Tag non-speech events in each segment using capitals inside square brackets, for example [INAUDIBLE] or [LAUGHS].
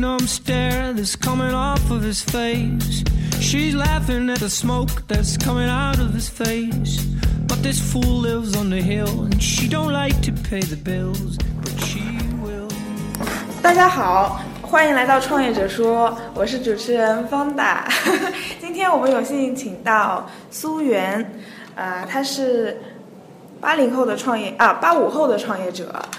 numb stare that's coming off of his face. She's laughing at the smoke that's coming out of his face. But this fool lives on the hill, and she don't like to pay the bills, but she will. 大家好，欢迎来到创业者说，我是主持人方达。今天我们有幸请到苏源，呃，他是八零后的创业啊，八五后的创业者， [LAUGHS]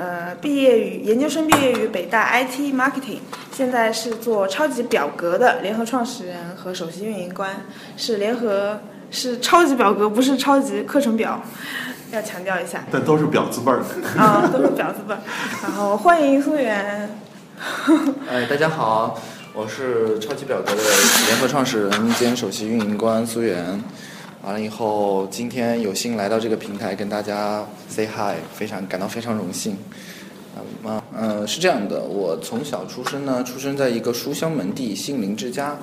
呃，毕业于研究生毕业于北大 IT Marketing，现在是做超级表格的联合创始人和首席运营官，是联合是超级表格，不是超级课程表，要强调一下。但都是表字辈儿的。啊，都是表字辈儿。然后欢迎苏源。[LAUGHS] 哎，大家好，我是超级表格的联合创始人兼首席运营官苏源。完了以后，今天有幸来到这个平台跟大家 say hi，非常感到非常荣幸。啊，嗯，是这样的，我从小出生呢，出生在一个书香门第、杏林之家。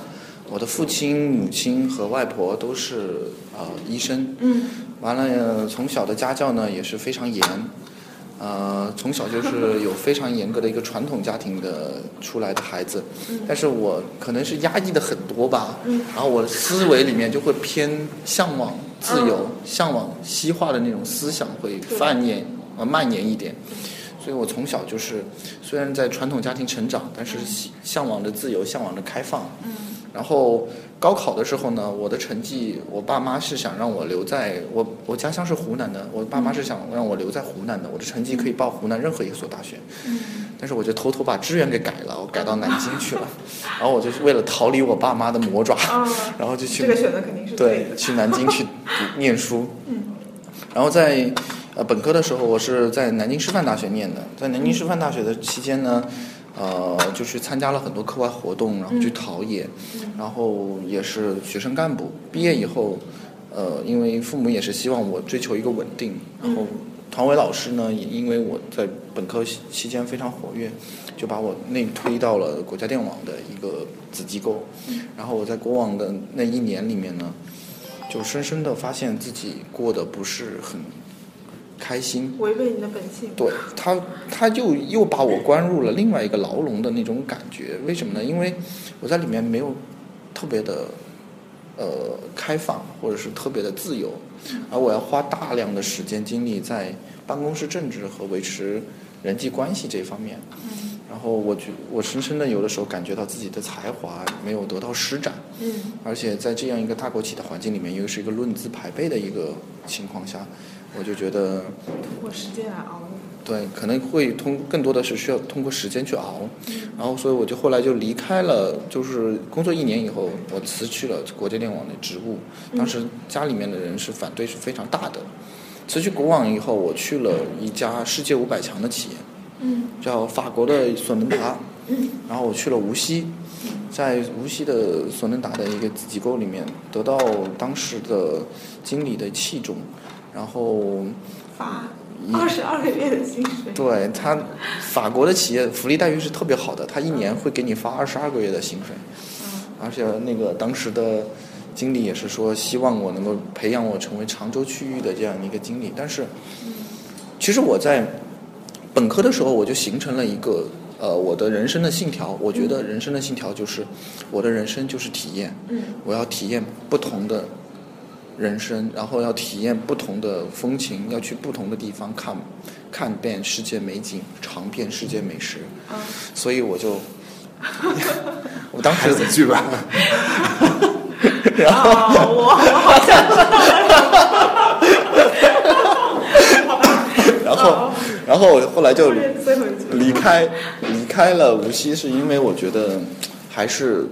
我的父亲、母亲和外婆都是呃医生。嗯。完了，从小的家教呢也是非常严。呃，从小就是有非常严格的一个传统家庭的出来的孩子，但是我可能是压抑的很多吧，然后我的思维里面就会偏向往自由、向往西化的那种思想会泛延呃蔓延一点，所以我从小就是虽然在传统家庭成长，但是向往着自由，向往着开放。然后高考的时候呢，我的成绩，我爸妈是想让我留在我我家乡是湖南的，我爸妈是想让我留在湖南的，我的成绩可以报湖南任何一所大学。但是我就偷偷把志愿给改了，我改到南京去了。[LAUGHS] 然后我就是为了逃离我爸妈的魔爪，[LAUGHS] 然后就去这个选择肯定是对去南京去 [LAUGHS] 读念书。然后在呃本科的时候，我是在南京师范大学念的，在南京师范大学的期间呢。呃，就去参加了很多课外活动，然后去陶冶，然后也是学生干部。毕业以后，呃，因为父母也是希望我追求一个稳定，然后团委老师呢，也因为我在本科期间非常活跃，就把我内推到了国家电网的一个子机构。然后我在国网的那一年里面呢，就深深的发现自己过得不是很。开心，违背你的本性。对他，他就又把我关入了另外一个牢笼的那种感觉。为什么呢？因为我在里面没有特别的呃开放，或者是特别的自由，而我要花大量的时间精力在办公室政治和维持人际关系这方面。然后我觉我深深的有的时候感觉到自己的才华没有得到施展。嗯。而且在这样一个大国企的环境里面，又是一个论资排辈的一个情况下。我就觉得通过时间来熬，对，可能会通更多的是需要通过时间去熬，然后所以我就后来就离开了，就是工作一年以后，我辞去了国家电网的职务。当时家里面的人是反对是非常大的。辞去国网以后，我去了一家世界五百强的企业，嗯，叫法国的索能达，嗯，然后我去了无锡，在无锡的索能达的一个子机构里面，得到当时的经理的器重。然后发二十二个月的薪水，对他，法国的企业福利待遇是特别好的，他一年会给你发二十二个月的薪水，而且那个当时的经理也是说希望我能够培养我成为常州区域的这样一个经理，但是其实我在本科的时候我就形成了一个呃我的人生的信条，我觉得人生的信条就是我的人生就是体验，我要体验不同的。人生，然后要体验不同的风情，要去不同的地方看，看遍世界美景，尝遍世界美食。所以我就，我当时子剧吧。[LAUGHS] 然后我我好像然后，然后后来就离开，离开了无锡，是因为我觉得还是，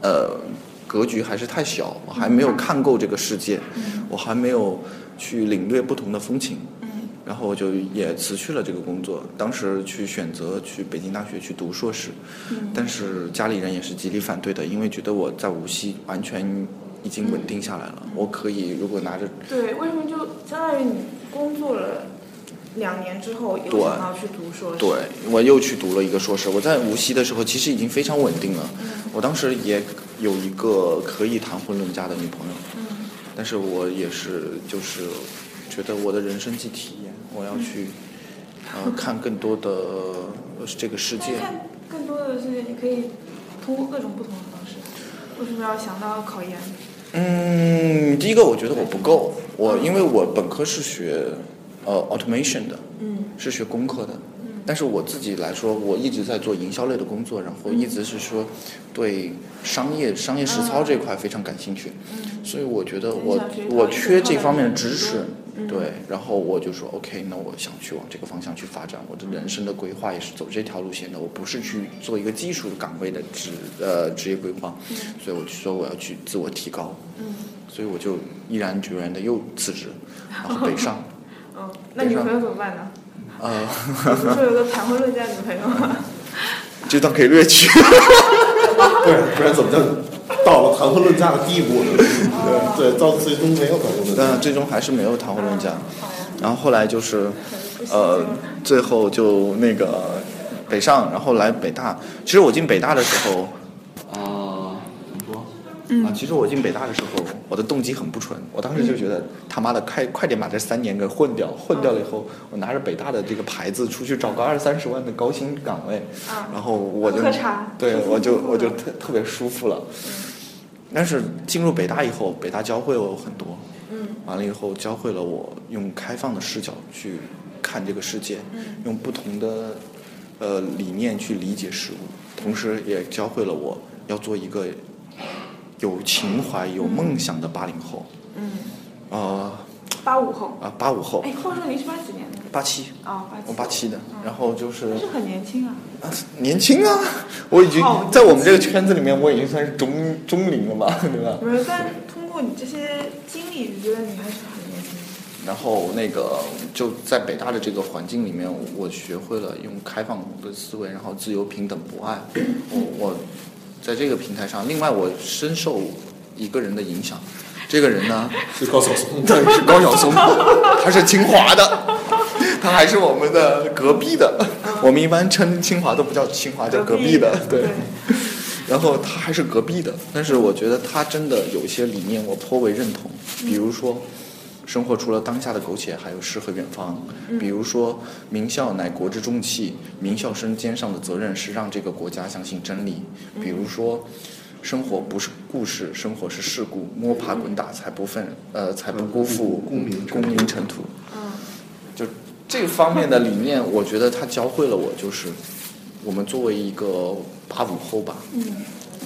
呃。格局还是太小，我还没有看够这个世界，我还没有去领略不同的风情，然后我就也辞去了这个工作。当时去选择去北京大学去读硕士，但是家里人也是极力反对的，因为觉得我在无锡完全已经稳定下来了，我可以如果拿着对，为什么就相当于你工作了两年之后又想要去读硕士？对，我又去读了一个硕士。我在无锡的时候其实已经非常稳定了，我当时也。有一个可以谈婚论嫁的女朋友，嗯但是我也是就是觉得我的人生即体验，我要去 [LAUGHS] 呃看更多的这个世界。看更多的世界，你可以通过各种不同的方式。为什么要想到考研？嗯，第一个我觉得我不够，我因为我本科是学呃 automation 的，嗯是学工科的，但是我自己来说，我一直在做营销类的工作，然后一直是说对商业商业实操这块非常感兴趣，嗯。所以我觉得我我缺这方面的知识，嗯。对，然后我就说 OK，那我想去往这个方向去发展，我的人生的规划也是走这条路线的，我不是去做一个技术岗位的职呃职业规划，所以我就说我要去自我提高，嗯。所以我就毅然决然的又辞职，然后北上，[LAUGHS] 嗯，那女朋友怎么办呢？呃，你不是说有个谈婚论嫁女朋友吗？这段可以略去。不 [LAUGHS] 然不然怎么叫到了谈婚论嫁的地步呢？对对，到最终没有谈婚论嫁。但最终还是没有谈婚论嫁，好呀，然后后来就是，呃，最后就那个北上，然后来北大。其实我进北大的时候，说？啊，其实我进北大的时候，我的动机很不纯。我当时就觉得他妈的快快点把这三年给混掉，混掉了以后，我拿着北大的这个牌子出去找个二三十万的高薪岗位，啊然后我就对我就我就特特别舒服了。但是进入北大以后，北大教会了我很多。嗯完了以后，教会了我用开放的视角去看这个世界，嗯用不同的呃理念去理解事物，同时也教会了我要做一个有情怀、有梦想的八零后。嗯，呃八五后。啊，八五后哎，，话说您是八几年的？八七，哦，八七。我八七的，然后就是还是很年轻啊。啊年轻啊，[LAUGHS] 我已经在我们这个圈子里面，我已经算是中中龄了吧，[LAUGHS] 对吧？不是，但通过你这些经历，你觉得你还是很年轻的。然后那个就在北大的这个环境里面，我学会了用开放的思维，然后自由、平等、博爱。我我在这个平台上，另外我深受一个人的影响。这个人呢，[LAUGHS] 是高晓松。对，是高晓松，[LAUGHS] 他是清华的，他还是我们的隔壁的。我们一般称清华都不叫清华，叫隔壁的，对。然后他还是隔壁的，但是我觉得他真的有一些理念我颇为认同，比如说，生活除了当下的苟且，还有诗和远方；比如说，名校乃国之重器，名校生肩上的责任是让这个国家相信真理；比如说，生活不是故事，生活是事故，摸爬滚打才不分呃才不辜负功名功名尘土。嗯。就这方面的理念，我觉得他教会了我，就是我们作为一个八五后吧，嗯。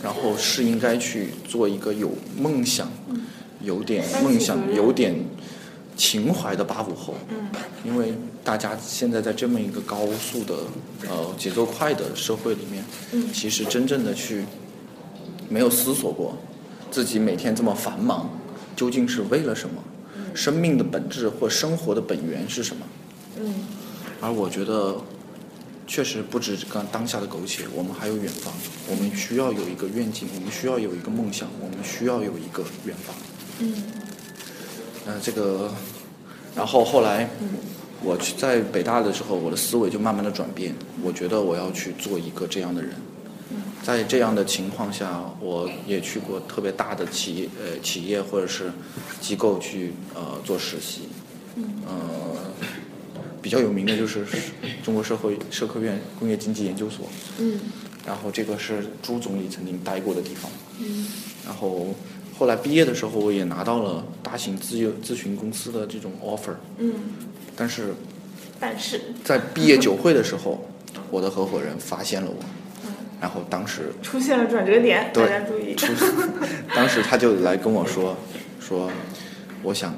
然后是应该去做一个有梦想、有点梦想有点情怀的八五后。嗯因为大家现在在这么一个高速的呃节奏快的社会里面，嗯其实真正的去没有思索过自己每天这么繁忙究竟是为了什么，生命的本质或生活的本源是什么。嗯而我觉得，确实不止刚当下的苟且，我们还有远方，我们需要有一个愿景，我们需要有一个梦想，我们需要有一个远方。嗯。呃，这个，然后后来，我去在北大的时候，我的思维就慢慢的转变，我觉得我要去做一个这样的人。在这样的情况下，我也去过特别大的企业呃企业或者是机构去呃做实习，呃，比较有名的就是中国社会社科院工业经济研究所，嗯。然后这个是朱总理曾经待过的地方。嗯。然后后来毕业的时候，我也拿到了大型咨业咨询公司的这种 offer，嗯，但是但是在毕业酒会的时候，我的合伙人发现了我，然后当时出现了转折点，对大家注意。出，当时他就来跟我说 [LAUGHS] 说，我想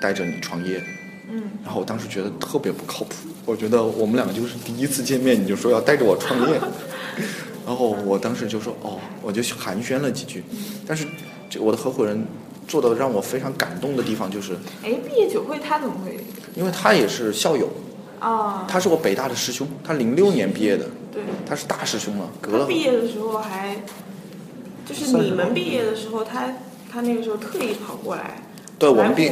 带着你创业，嗯。然后我当时觉得特别不靠谱，我觉得我们两个就是第一次见面你就说要带着我创业，[LAUGHS] 然后我当时就说哦，我就寒暄了几句，但是这我的合伙人做的让我非常感动的地方就是，哎，毕业酒会他怎么会？因为他也是校友，啊，他是我北大的师兄，他零六年毕业的，对，他是大师兄了，隔了毕业的时候还，就是你们毕业的时候，他他那个时候特意跑过来。对我们毕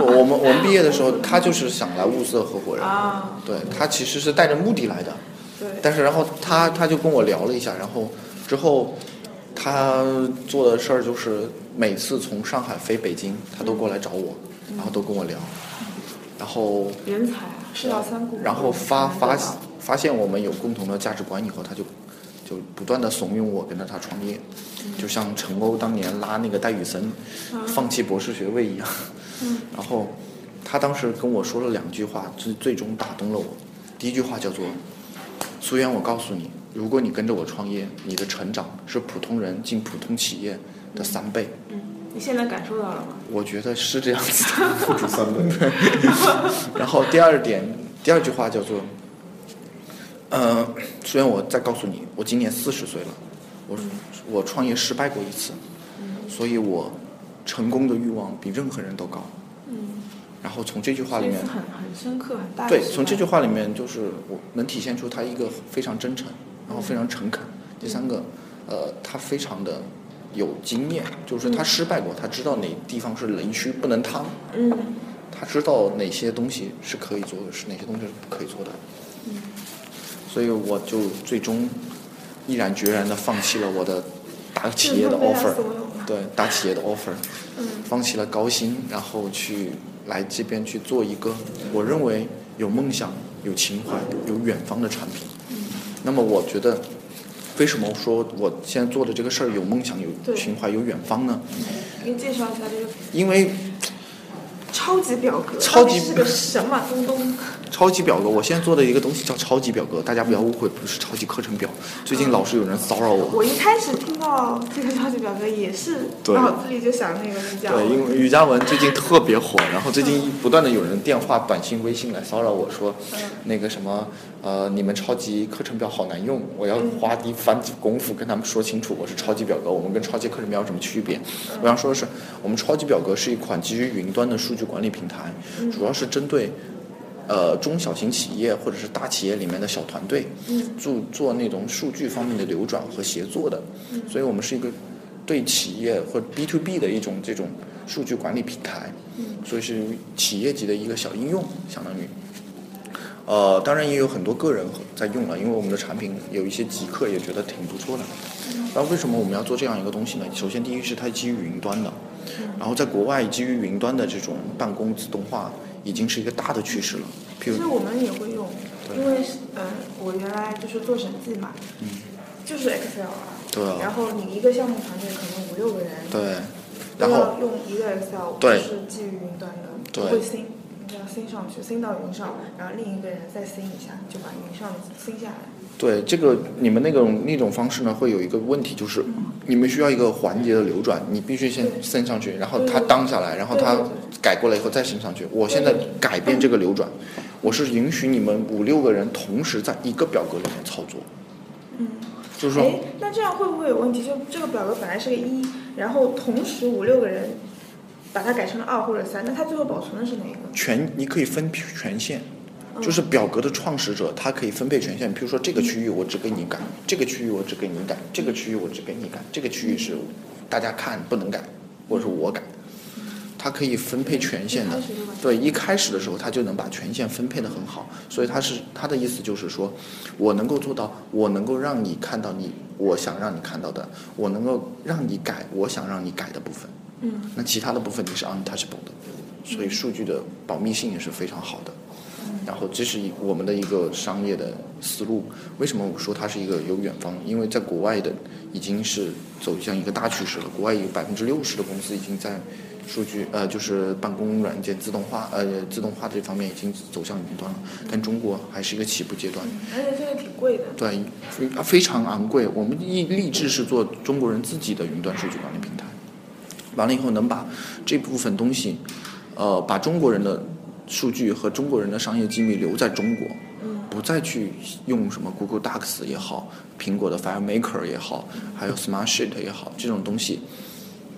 我们我们毕业的时候，[LAUGHS] 他就是想来物色合伙人，啊，对他其实是带着目的来的，对，但是然后他他就跟我聊了一下，然后之后他做的事儿就是每次从上海飞北京，他都过来找我，然后都跟我聊，然后人才啊，世道三顾。然后发发发现我们有共同的价值观以后，他就就不断的怂恿我跟着他创业，就像陈欧当年拉那个戴宇森放弃博士学位一样。然后他当时跟我说了两句话，最最终打动了我。第一句话叫做：“苏源，我告诉你，如果你跟着我创业，你的成长是普通人进普通企业的三倍。”嗯，你现在感受到了吗？我觉得是这样子的。不止三倍。然后第二点，第二句话叫做，呃，虽然我再告诉你，我今年四十岁了，我我创业失败过一次，所以我成功的欲望比任何人都高。嗯，然后从这句话里面很很深刻，很大对，从这句话里面就是我能体现出他一个非常真诚，然后非常诚恳。第三个，呃，他非常的有经验，就是他失败过，他知道哪地方是雷区不能趟，嗯他知道哪些东西是可以做的，是哪些东西是不可以做的。所以我就最终毅然决然的放弃了我的大企业的 offer，对大企业的 offer，嗯放弃了高薪，然后去来这边去做一个我认为有梦想、有情怀、有远方的产品。嗯那么我觉得，为什么说我现在做的这个事儿有梦想、有情怀、有远方呢？给你介绍一下这个因为超级表格，超级是个什么东东？超级表格，我现在做的一个东西叫超级表格，大家不要误会，不是超级课程表。最近老是有人骚扰我。我一开始听到这个超级表格也是对脑子里就想那个叫对，因为瑜伽文最近特别火，然后最近不断的有人电话、短信、微信来骚扰我说，那个什么，呃，你们超级课程表好难用，我要花一番功夫跟他们说清楚，我是超级表格，我们跟超级课程表有什么区别？我想说的是，我们超级表格是一款基于云端的数据管理平台，主要是针对。呃，中小型企业或者是大企业里面的小团队，做做那种数据方面的流转和协作的，所以我们是一个对企业或 B to B 的一种这种数据管理平台，所以是企业级的一个小应用，相当于。呃，当然也有很多个人在用了，因为我们的产品有一些极客也觉得挺不错的。那为什么我们要做这样一个东西呢？首先，第一是它基于云端的，然后在国外基于云端的这种办公自动化已经是一个大的趋势了。譬如其实我们也会用，因为是呃，我原来就是做审计嘛，就是 Excel 啊，嗯对啊。然后你一个项目团队可能五六个人，对，都然后要用一个 Excel，对。是基于云端的，不会 sync，你要 sync 上去，sync 到云上，然后另一个人再 sync 一下，就把云上升下来。对这个你们那种那种方式呢，会有一个问题，就是你们需要一个环节的流转，你必须先对升上去，然后它对对当下来，然后它对对对改过来以后再升上去。我现在改变这个流转，我是允许你们五六个人同时在一个表格里面操作，嗯，就是说哎，那这样会不会有问题？就这个表格本来是个一，然后同时五六个人把它改成了二或者三，那它最后保存的是哪一个？权你可以分权限，嗯就是表格的创始者他可以分配权限，比如说这个区域我只给你改，这个区域我只给你改，这个区域我只给你改，这个区域是大家看不能改，或者是我改，他可以分配权限的。对，一开始的时候他就能把权限分配的很好，所以他是他的意思就是说，我能够做到，我能够让你看到你我想让你看到的，我能够让你改我想让你改的部分。嗯那其他的部分你是 untouchable 的，所以数据的保密性也是非常好的。然后这是一我们的一个商业的思路。为什么我说它是一个有远方？因为在国外的已经是走向一个大趋势了。国外有百分之六十的公司已经在数据呃就是办公软件自动化呃自动化这方面已经走向云端了，但中国还是一个起步阶段。而且这个挺贵的。对，非非常昂贵。我们立立志是做中国人自己的云端数据管理平台，完了以后能把这部分东西，呃，把中国人的数据和中国人的商业机密留在中国，不再去用什么 Google Docs 也好，苹果的 FileMaker 也好，还有 Smartsheet 也好，这种东西，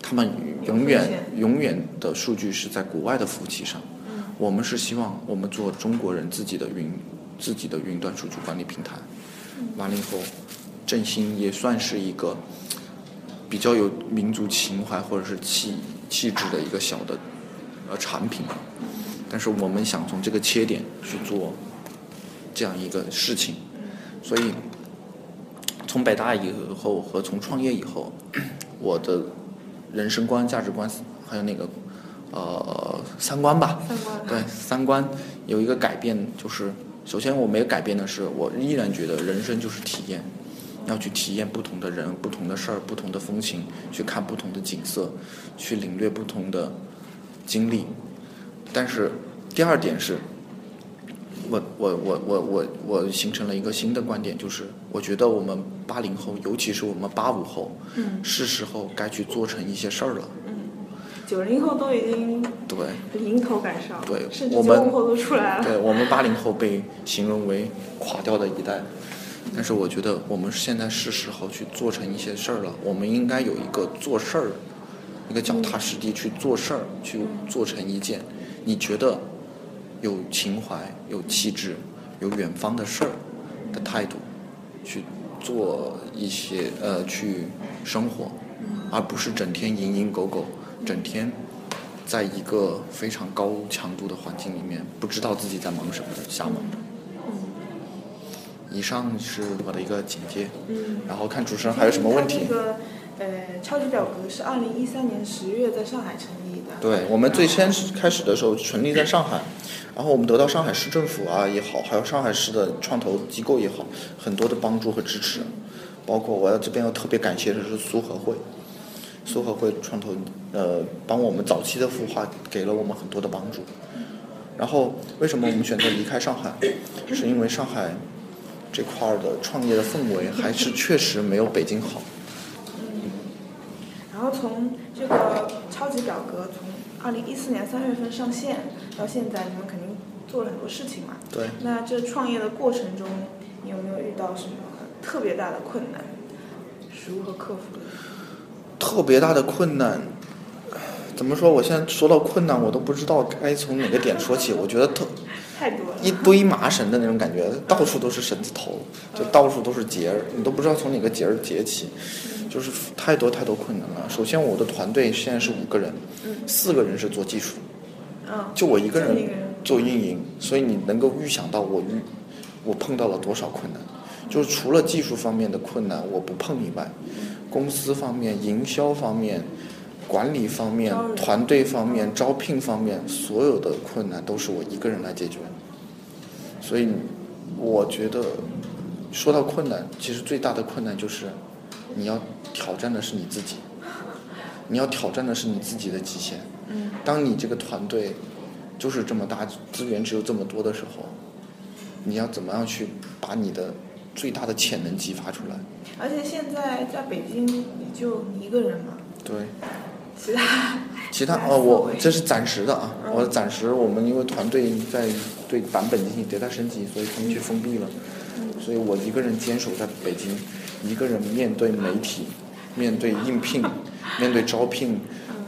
他们永远永远的数据是在国外的服务器上。我们是希望我们做中国人自己的云自己的云端数据管理平台。完了以后，振兴也算是一个比较有民族情怀或者是气气质的一个小的呃产品，但是我们想从这个切点去做这样一个事情，所以从北大以后和从创业以后，[CLEARS THROAT] 我的人生观、价值观还有那个呃三观吧，三观。对三观有一个改变，就是首先我没有改变的是，我依然觉得人生就是体验，要去体验不同的人、不同的事儿、不同的风情，去看不同的景色，去领略不同的经历。但是第二点是，我我我我我我形成了一个新的观点，就是我觉得我们八零后，尤其是我们八五后，嗯是时候该去做成一些事儿了。九零后都已经对，迎头赶上，对甚至我们九五后都出来了。对我们八零后被形容为垮掉的一代，但是我觉得我们现在是时候去做成一些事儿了。我们应该有一个做事儿，一个脚踏实地去做事儿，去做成一件你觉得有情怀、有气质、有远方的事儿的态度，去做一些呃去生活，而不是整天蝇营狗苟，整天在一个非常高强度的环境里面，不知道自己在忙什么的瞎忙。以上是我的一个简介，嗯，然后看主持人还有什么问题？这个呃，超级表格是二零一三年十月在上海成立的。对我们最先开始的时候成立在上海，然后我们得到上海市政府啊也好，还有上海市的创投机构也好，很多的帮助和支持，包括我要这边要特别感谢的是苏合会，苏合会创投呃帮我们早期的孵化给了我们很多的帮助。然后为什么我们选择离开上海？是因为上海这块儿的创业的氛围还是确实没有北京好。嗯然后从这个超级表格从二零一四年三月份上线到现在，你们肯定做了很多事情嘛。对。那这创业的过程中，你有没有遇到什么特别大的困难？是如何克服的？特别大的困难，怎么说？我现在说到困难，我都不知道该从哪个点说起。我觉得特太多了。一堆麻绳的那种感觉，到处都是绳子头，就到处都是结儿，你都不知道从哪个结儿结起，就是太多太多困难了。首先，我的团队现在是五个人，四个人是做技术，嗯，就我一个人做运营，所以你能够预想到我遇我碰到了多少困难。就是除了技术方面的困难我不碰以外，公司方面、营销方面、管理方面团队方面、招聘方面，所有的困难都是我一个人来解决。所以，我觉得说到困难，其实最大的困难就是你要挑战的是你自己，你要挑战的是你自己的极限。嗯当你这个团队就是这么大，资源只有这么多的时候，你要怎么样去把你的最大的潜能激发出来？而且现在在北京你就你一个人嘛，对，其他其他来呃，我这是暂时的啊，嗯我暂时我们因为团队在对版本进行迭代升级，所以他们去封闭了，所以我一个人坚守在北京，一个人面对媒体，面对应聘，[LAUGHS] 面对招聘，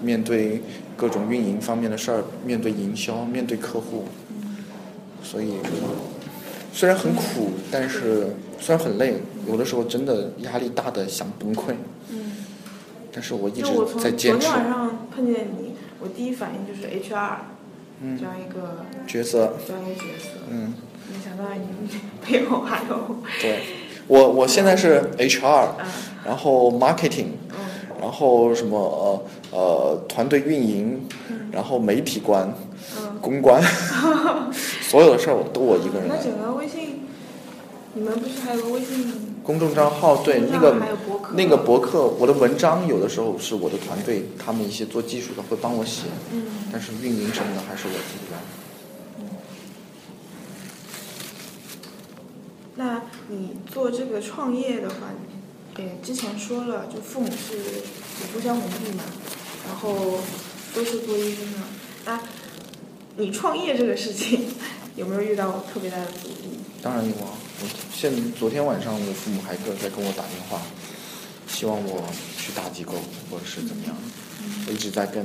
面对各种运营方面的事儿，面对营销，面对客户，所以虽然很苦，但是虽然很累，有的时候真的压力大的想崩溃，嗯，但是我一直从昨天在坚持晚上碰见你，我第一反应就是 HR 嗯。这样一个角色，这样一个角色，嗯。没想到你背后还有对，我我现在是 HR，嗯。然后 marketing，嗯。然后什么呃呃团队运营，然后媒体官、嗯，公关，[LAUGHS] 所有的事儿我都我一个人来。那整个微信，你们不是还有个微信公众账号对那个那个博客，我的文章有的时候是我的团队他们一些做技术的会帮我写，嗯但是运营什么的还是我自己来。那你做这个创业的话，呃，之前说了，就父母是有故乡文艺嘛，然后都是做医生的。那你创业这个事情 [LAUGHS] 有没有遇到特别大的阻力？当然有啊，我现昨天晚上我父母还跟在跟我打电话，希望我去大机构或者是怎么样，我一直在跟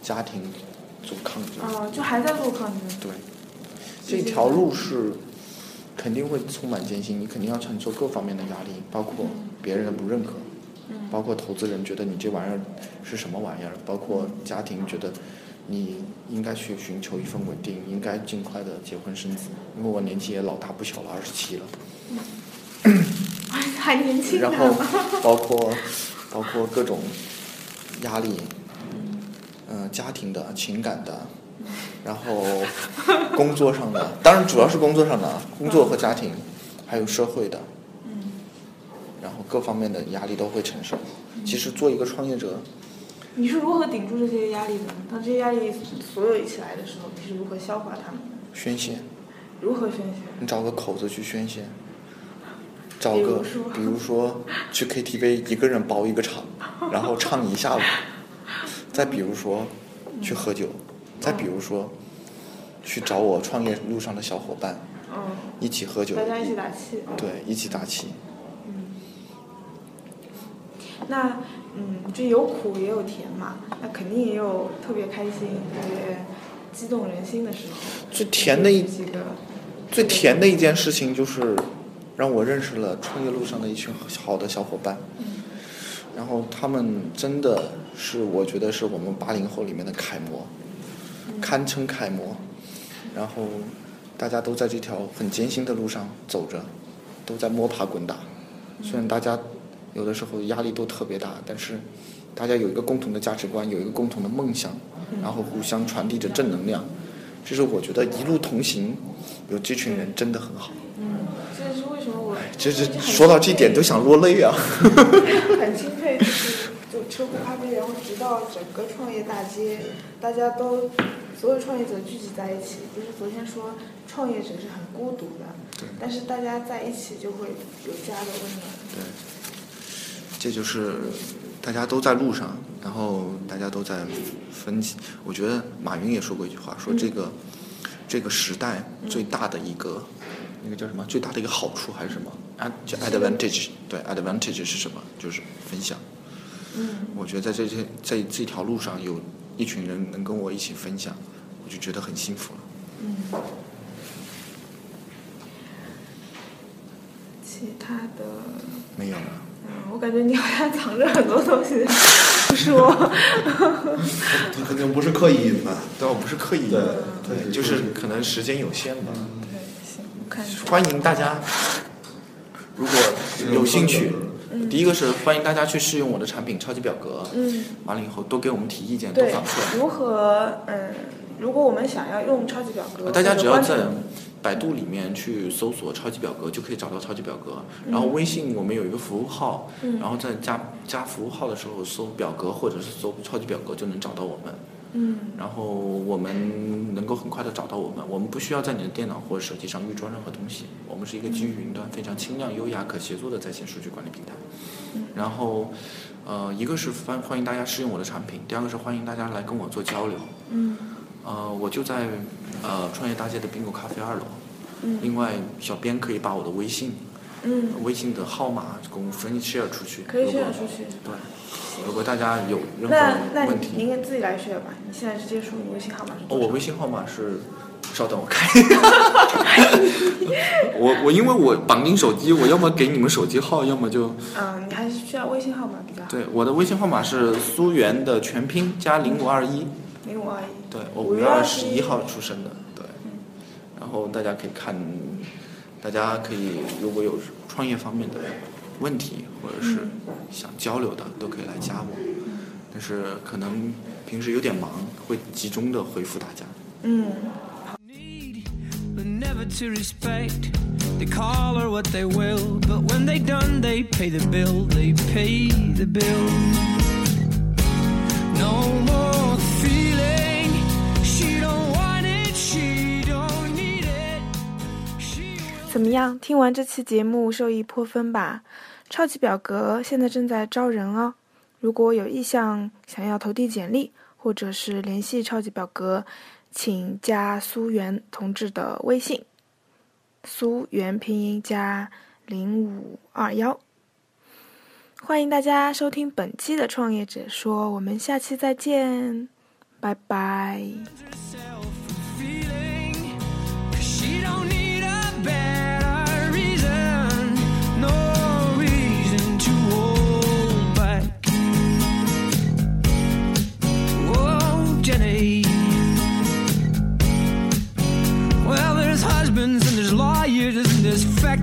家庭做抗争。哦，就还在做抗争。对，这条路是肯定会充满艰辛，你肯定要承受各方面的压力，包括别人的不认可，包括投资人觉得你这玩意儿是什么玩意儿，包括家庭觉得你应该去寻求一份稳定，应该尽快的结婚生子，因为我年纪也老大不小了，二十七了。[LAUGHS] 还年轻然后。包括包括各种压力，嗯、家庭的、情感的，然后工作上的，当然主要是工作上的啊，工作和家庭，还有社会的，然后各方面的压力都会承受。其实做一个创业者，你是如何顶住这些压力的呢？当这些压力所有一起来的时候，你是如何消化它们的？宣泄，如何宣泄？你找个口子去宣泄，找个比如说去 KTV 一个人包一个场，然后唱一下午，再比如说去喝酒，再比如说去找我创业路上的小伙伴嗯，一起喝酒，大家一起打气。对，一起打气。那嗯，就有苦也有甜嘛，那肯定也有特别开心、特别激动人心的时候。最甜的一几个，最甜的一件事情就是让我认识了创业路上的一群好的小伙伴，嗯然后他们真的是我觉得是我们八零后里面的楷模，堪称楷模。然后大家都在这条很艰辛的路上走着，都在摸爬滚打。虽然大家有的时候压力都特别大，但是大家有一个共同的价值观，有一个共同的梦想，然后互相传递着正能量。这是我觉得一路同行，有这群人真的很好。嗯这是为什么我就是说到这点都想落泪啊！[LAUGHS] 很钦佩，就是就车库咖啡，然后直到整个创业大街，大家都所有创业者聚集在一起。就是昨天说创业者是很孤独的，但是大家在一起就会有家的温暖。对，这就是大家都在路上，然后大家都在分歧。我觉得马云也说过一句话，说这个、这个时代最大的一个、那个叫什么？最大的一个好处还是什么？啊，叫 advantage。对，advantage 是什么？就是分享。嗯，我觉得在这些在这条路上有一群人能跟我一起分享，我就觉得很幸福了。嗯。其他的，没有了。嗯，我感觉你好像藏着很多东西不说。[LAUGHS] 他肯定不是刻意隐瞒。对，我不是刻意隐瞒，对就是可能时间有限吧。对，行，我看。欢迎大家，[LAUGHS] 如果有兴趣，第一个是欢迎大家去试用我的产品超级表格，嗯，完了以后多给我们提意见，多反馈。，如何嗯，如果我们想要用超级表格，大家只要在注百度里面去搜索超级表格，就可以找到超级表格。嗯然后微信我们有一个服务号，然后在加加服务号的时候搜表格或者是搜超级表格就能找到我们。嗯然后我们能够很快的找到我们，我们不需要在你的电脑或者手机上预装任何东西，我们是一个基于云端非常轻量、优雅、可协作的在线数据管理平台。然后，呃，一个是欢欢迎大家试用我的产品，第二个是欢迎大家来跟我做交流。嗯呃，我就在呃创业大街的宾果咖啡二楼。嗯另外，小编可以把我的微信嗯，微信的号码给我们分 share 出去。可以如果 share 出去。对，如果大家有任何问题，你您自己来 share 吧。你现在直接说你微信号码是哦，我微信号码是，稍等我看一下。[LAUGHS] 我我因为我绑定手机，我要么给你们手机号，要么就嗯，你还是需要微信号码比较好。对我的微信号码是苏源的全拼加零五二一。零五二一。对我五月二十一号出生的，对。然后大家可以看，大家可以如果有创业方面的问题，或者是想交流的，都可以来加我。但是可能平时有点忙，会集中的回复大家。嗯，need nevertorespectthecallerwhattheywillbut when they done, they pay the bill. They pay the bill. No more 么样？听完这期节目受益颇丰吧？超级表格现在正在招人哦，如果有意向想要投递简历，或者是联系超级表格，请加苏源同志的微信，苏源拼音加零五二幺。欢迎大家收听本期的《创业者说》，我们下期再见，拜拜。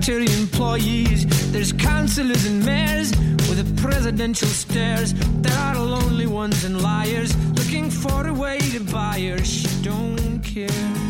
Factory employees. There's councillors and mayors with the presidential stares. There are lonely ones and liars looking for a way to buy her. She don't care.